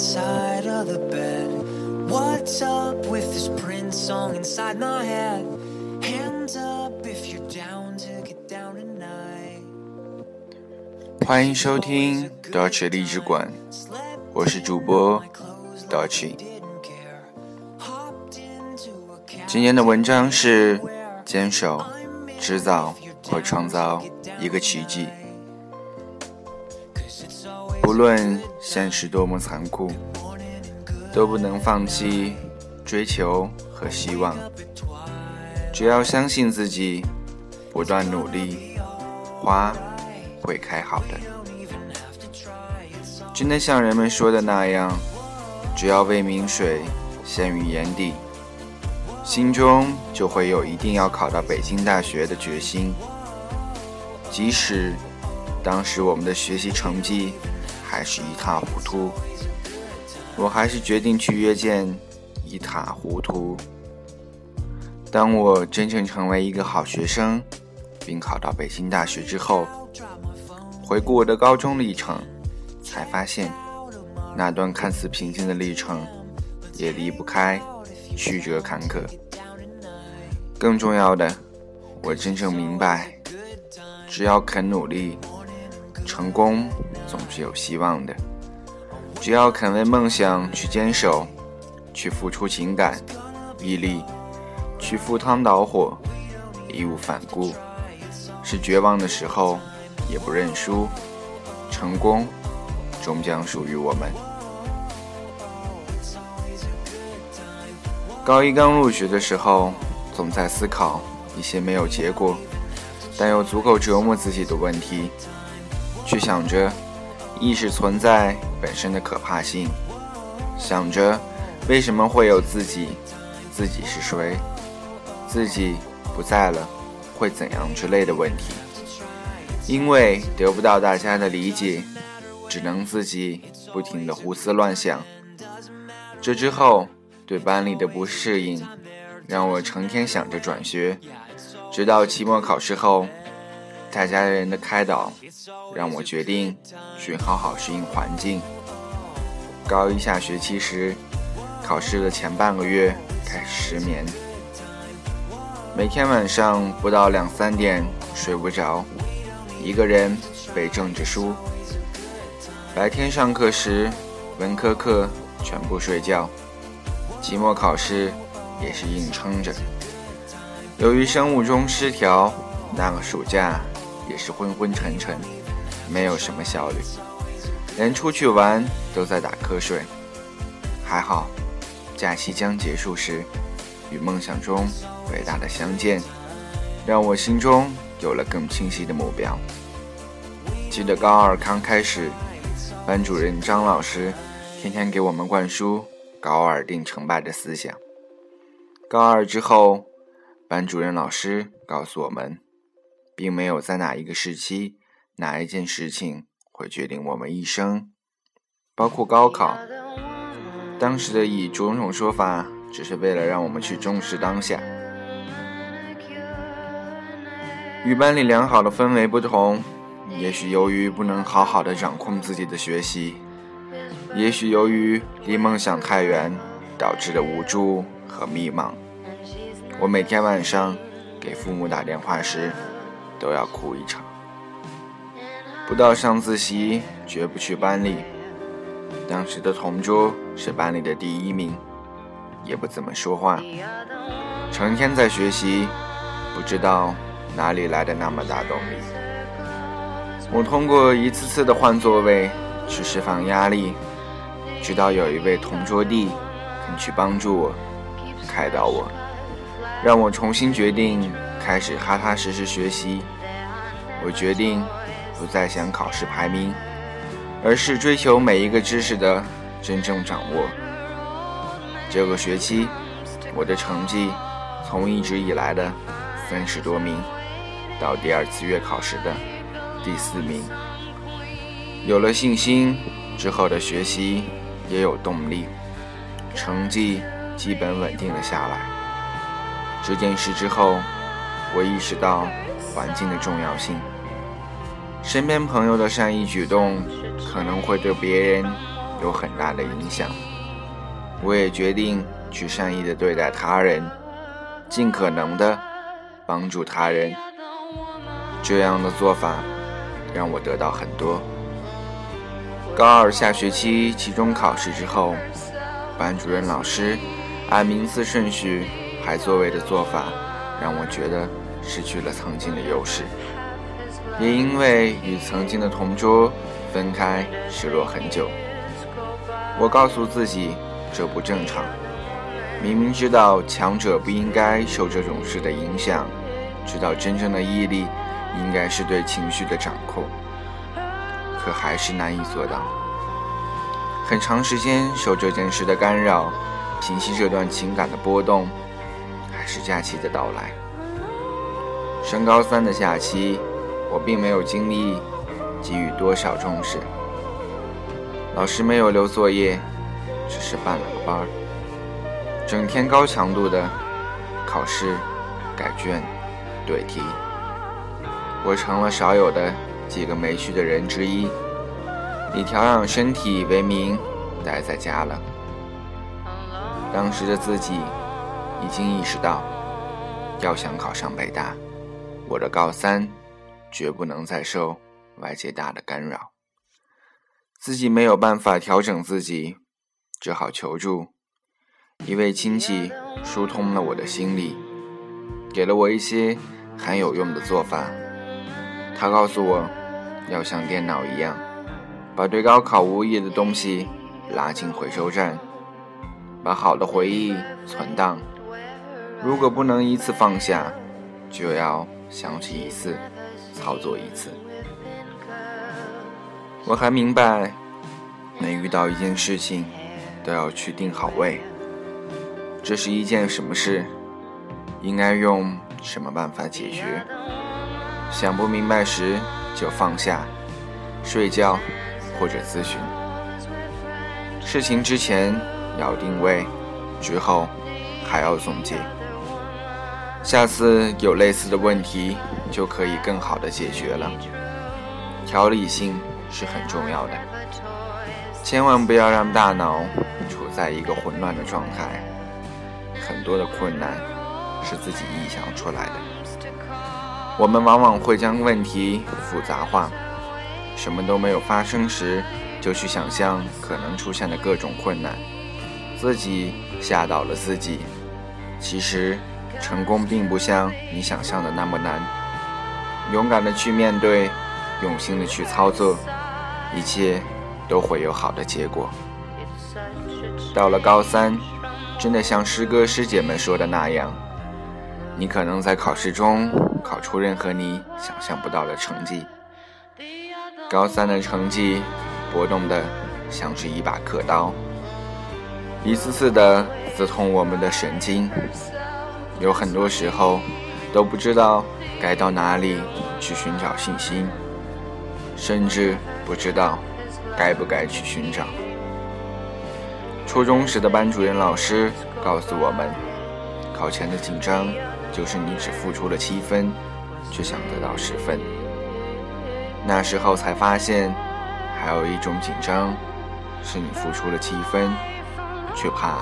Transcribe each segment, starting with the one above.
side of the bed. What's up with this Prince song inside my head? Hands up if you're down to get down tonight. 欢迎收听 Dolce 励志馆，我是主播 Dutch。今天的文章是坚守、制造和创造一个奇迹。不论现实多么残酷，都不能放弃追求和希望。只要相信自己，不断努力，花会开好的。真的像人们说的那样，只要未名水陷于眼底，心中就会有一定要考到北京大学的决心。即使当时我们的学习成绩还是一塌糊涂，我还是决定去约见一塌糊涂。当我真正成为一个好学生，并考到北京大学之后，回顾我的高中历程，才发现那段看似平静的历程，也离不开曲折坎坷。更重要的，我真正明白，只要肯努力，成功总是有希望的。只要肯为梦想去坚守，去付出情感、毅力。去赴汤蹈火，义无反顾，是绝望的时候也不认输，成功终将属于我们。高一刚入学的时候，总在思考一些没有结果，但又足够折磨自己的问题，去想着意识存在本身的可怕性，想着为什么会有自己，自己是谁。自己不在了，会怎样之类的问题，因为得不到大家的理解，只能自己不停的胡思乱想。这之后，对班里的不适应，让我成天想着转学。直到期末考试后，大家人的开导，让我决定去好好适应环境。高一下学期时，考试的前半个月开始失眠。每天晚上不到两三点睡不着，一个人背政治书。白天上课时，文科课全部睡觉，期末考试也是硬撑着。由于生物钟失调，那个暑假也是昏昏沉沉，没有什么效率，连出去玩都在打瞌睡。还好，假期将结束时。与梦想中伟大的相见，让我心中有了更清晰的目标。记得高二刚开始，班主任张老师天天给我们灌输“高二定成败”的思想。高二之后，班主任老师告诉我们，并没有在哪一个时期、哪一件事情会决定我们一生，包括高考。当时的以种种说法。只是为了让我们去重视当下。与班里良好的氛围不同，也许由于不能好好的掌控自己的学习，也许由于离梦想太远导致的无助和迷茫，我每天晚上给父母打电话时都要哭一场。不到上自习，绝不去班里。当时的同桌是班里的第一名。也不怎么说话，成天在学习，不知道哪里来的那么大动力。我通过一次次的换座位去释放压力，直到有一位同桌弟肯去帮助我，开导我，让我重新决定开始踏踏实实学习。我决定不再想考试排名，而是追求每一个知识的真正掌握。这个学期，我的成绩从一直以来的三十多名，到第二次月考时的第四名。有了信心，之后的学习也有动力，成绩基本稳定了下来。这件事之后，我意识到环境的重要性。身边朋友的善意举动，可能会对别人有很大的影响。我也决定去善意的对待他人，尽可能的帮助他人。这样的做法让我得到很多。高二下学期期中考试之后，班主任老师按名次顺序排座位的做法，让我觉得失去了曾经的优势，也因为与曾经的同桌分开，失落很久。我告诉自己。这不正常。明明知道强者不应该受这种事的影响，知道真正的毅力应该是对情绪的掌控，可还是难以做到。很长时间受这件事的干扰，平息这段情感的波动，还是假期的到来。升高三的假期，我并没有精力给予多少重视，老师没有留作业。只是办了个班，整天高强度的考试、改卷、对题，我成了少有的几个没去的人之一。以调养身体为名，待在家了。当时的自己已经意识到，要想考上北大，我的高三绝不能再受外界大的干扰。自己没有办法调整自己。只好求助一位亲戚，疏通了我的心理，给了我一些很有用的做法。他告诉我，要像电脑一样，把对高考无益的东西拉进回收站，把好的回忆存档。如果不能一次放下，就要想起一次，操作一次。我还明白，每遇到一件事情。都要去定好位，这是一件什么事？应该用什么办法解决？想不明白时就放下，睡觉或者咨询。事情之前要定位，之后还要总结。下次有类似的问题，就可以更好的解决了。条理性是很重要的，千万不要让大脑处。在一个混乱的状态，很多的困难是自己臆想出来的。我们往往会将问题复杂化，什么都没有发生时，就去想象可能出现的各种困难，自己吓倒了自己。其实，成功并不像你想象的那么难。勇敢的去面对，用心的去操作，一切都会有好的结果。到了高三，真的像师哥师姐们说的那样，你可能在考试中考出任何你想象不到的成绩。高三的成绩波动的像是一把刻刀，一次次的刺痛我们的神经，有很多时候都不知道该到哪里去寻找信心，甚至不知道该不该去寻找。初中时的班主任老师告诉我们，考前的紧张就是你只付出了七分，却想得到十分。那时候才发现，还有一种紧张，是你付出了七分，却怕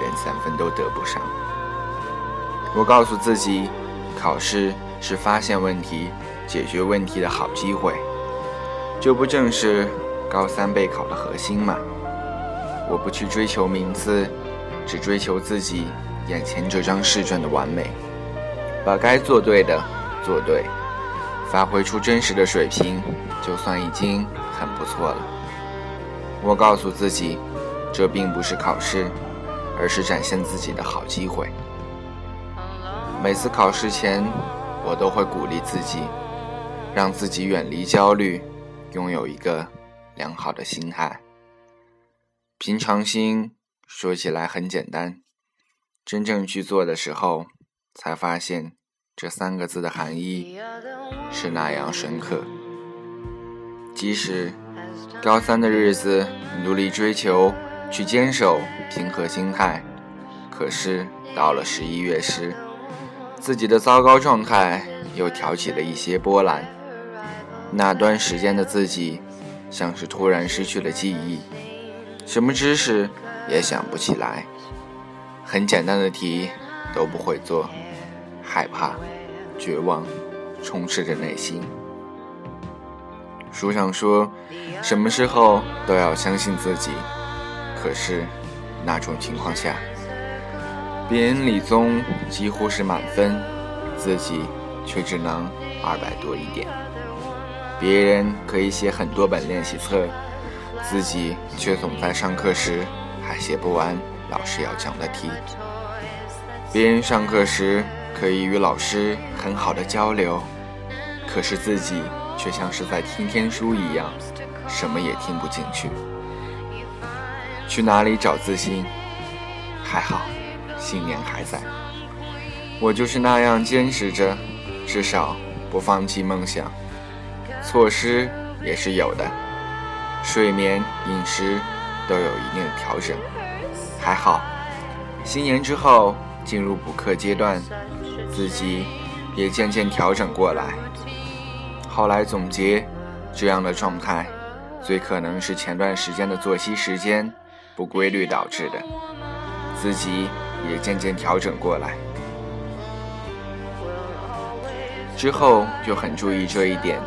连三分都得不上。我告诉自己，考试是发现问题、解决问题的好机会，这不正是高三备考的核心吗？我不去追求名次，只追求自己眼前这张试卷的完美，把该做对的做对，发挥出真实的水平，就算已经很不错了。我告诉自己，这并不是考试，而是展现自己的好机会。每次考试前，我都会鼓励自己，让自己远离焦虑，拥有一个良好的心态。平常心说起来很简单，真正去做的时候，才发现这三个字的含义是那样深刻。即使高三的日子努力追求，去坚守平和心态，可是到了十一月时，自己的糟糕状态又挑起了一些波澜。那段时间的自己，像是突然失去了记忆。什么知识也想不起来，很简单的题都不会做，害怕、绝望充斥着内心。书上说，什么时候都要相信自己，可是那种情况下，别人理综几乎是满分，自己却只能二百多一点。别人可以写很多本练习册，自己却总在上课时还写不完老师要讲的题。别人上课时可以与老师很好的交流，可是自己却像是在听天书一样，什么也听不进去。去哪里找自信？还好，信念还在。我就是那样坚持着，至少不放弃梦想。措施也是有的，睡眠、饮食都有一定的调整。还好，新年之后进入补课阶段，自己也渐渐调整过来。后来总结，这样的状态最可能是前段时间的作息时间不规律导致的，自己也渐渐调整过来。之后就很注意这一点。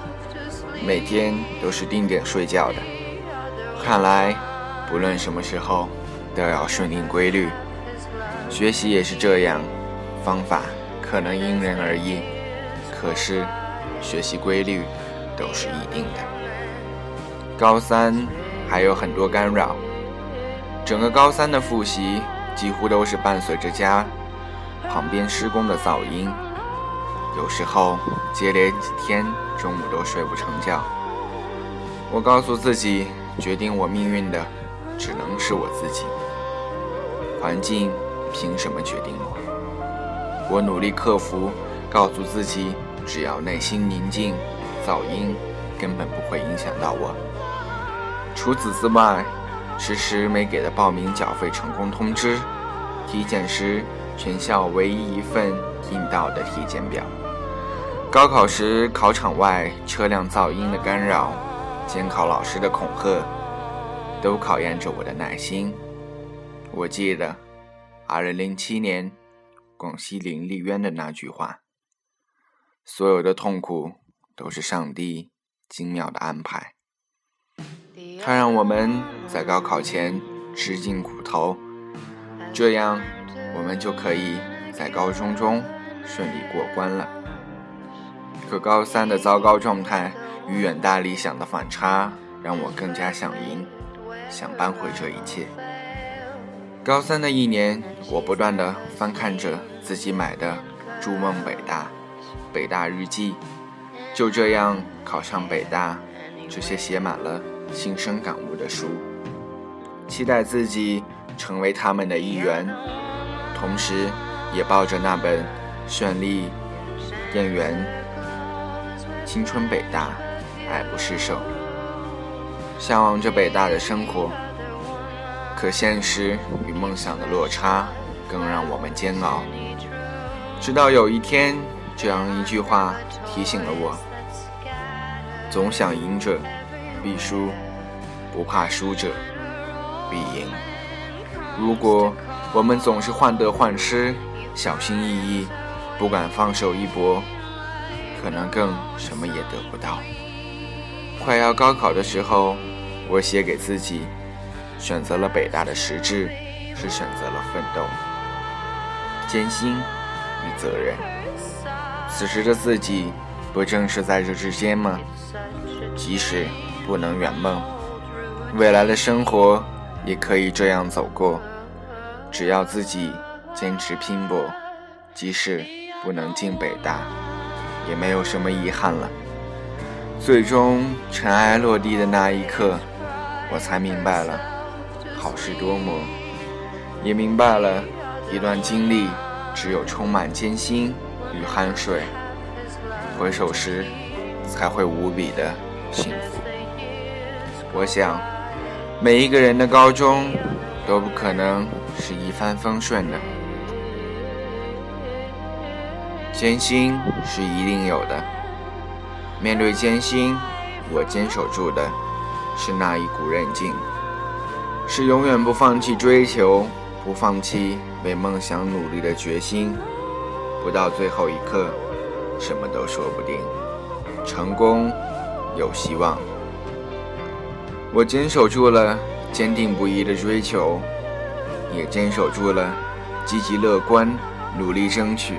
每天都是定点睡觉的，看来不论什么时候都要顺应规律。学习也是这样，方法可能因人而异，可是学习规律都是一定的。高三还有很多干扰，整个高三的复习几乎都是伴随着家旁边施工的噪音。有时候接连几天中午都睡不成觉。我告诉自己，决定我命运的只能是我自己。环境凭什么决定我？我努力克服，告诉自己，只要内心宁静，噪音根本不会影响到我。除此之外，迟迟没给的报名缴费成功通知，体检时全校唯一一份印到的体检表。高考时考场外车辆噪音的干扰，监考老师的恐吓，都考验着我的耐心。我记得，二零零七年广西林立渊的那句话：“所有的痛苦都是上帝精妙的安排。”他让我们在高考前吃尽苦头，这样我们就可以在高中中顺利过关了。可高三的糟糕状态与远大理想的反差，让我更加想赢，想扳回这一切。高三的一年，我不断的翻看着自己买的《筑梦北大》《北大日记》，就这样考上北大，这些写满了心生感悟的书，期待自己成为他们的一员，同时也抱着那本绚丽燕园。青春北大，爱不释手，向往着北大的生活。可现实与梦想的落差，更让我们煎熬。直到有一天，这样一句话提醒了我：总想赢者必输，不怕输者必赢。如果我们总是患得患失，小心翼翼，不敢放手一搏。可能更什么也得不到。快要高考的时候，我写给自己：选择了北大的实质，是选择了奋斗、艰辛与责任。此时的自己，不正是在这之间吗？即使不能圆梦，未来的生活也可以这样走过。只要自己坚持拼搏，即使不能进北大。也没有什么遗憾了。最终尘埃落地的那一刻，我才明白了好事多磨，也明白了一段经历只有充满艰辛与汗水，回首时才会无比的幸福。我想，每一个人的高中都不可能是一帆风顺的。艰辛是一定有的。面对艰辛，我坚守住的是那一股韧劲。是永远不放弃追求，不放弃为梦想努力的决心。不到最后一刻，什么都说不定。成功有希望。我坚守住了坚定不移的追求，也坚守住了积极乐观、努力争取。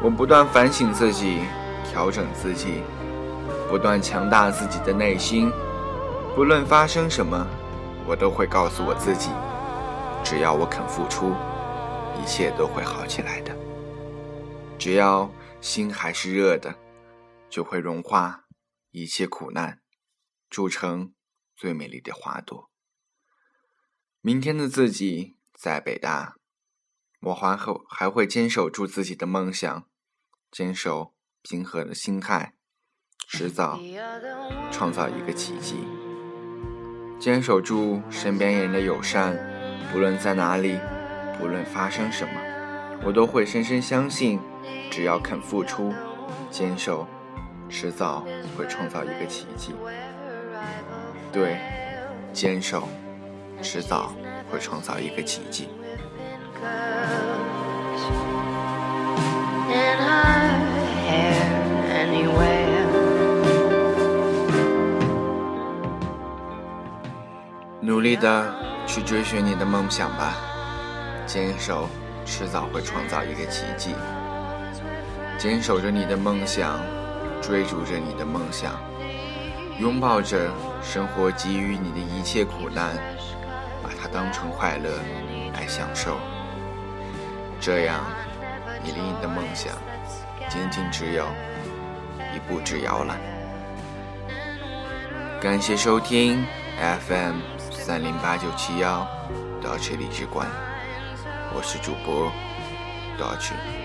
我不断反省自己，调整自己，不断强大自己的内心。不论发生什么，我都会告诉我自己：只要我肯付出，一切都会好起来的。只要心还是热的，就会融化一切苦难，铸成最美丽的花朵。明天的自己在北大，我还后还会坚守住自己的梦想。坚守平和的心态，迟早创造一个奇迹。坚守住身边人的友善，不论在哪里，不论发生什么，我都会深深相信，只要肯付出，坚守，迟早会创造一个奇迹。对，坚守，迟早会创造一个奇迹。努力的去追寻你的梦想吧，坚守，迟早会创造一个奇迹。坚守着你的梦想，追逐着你的梦想，拥抱着生活给予你的一切苦难，把它当成快乐来享受。这样，你离你的梦想仅仅只有一步之遥了。感谢收听 FM。三零八九七幺，到这里之关，我是主播到这。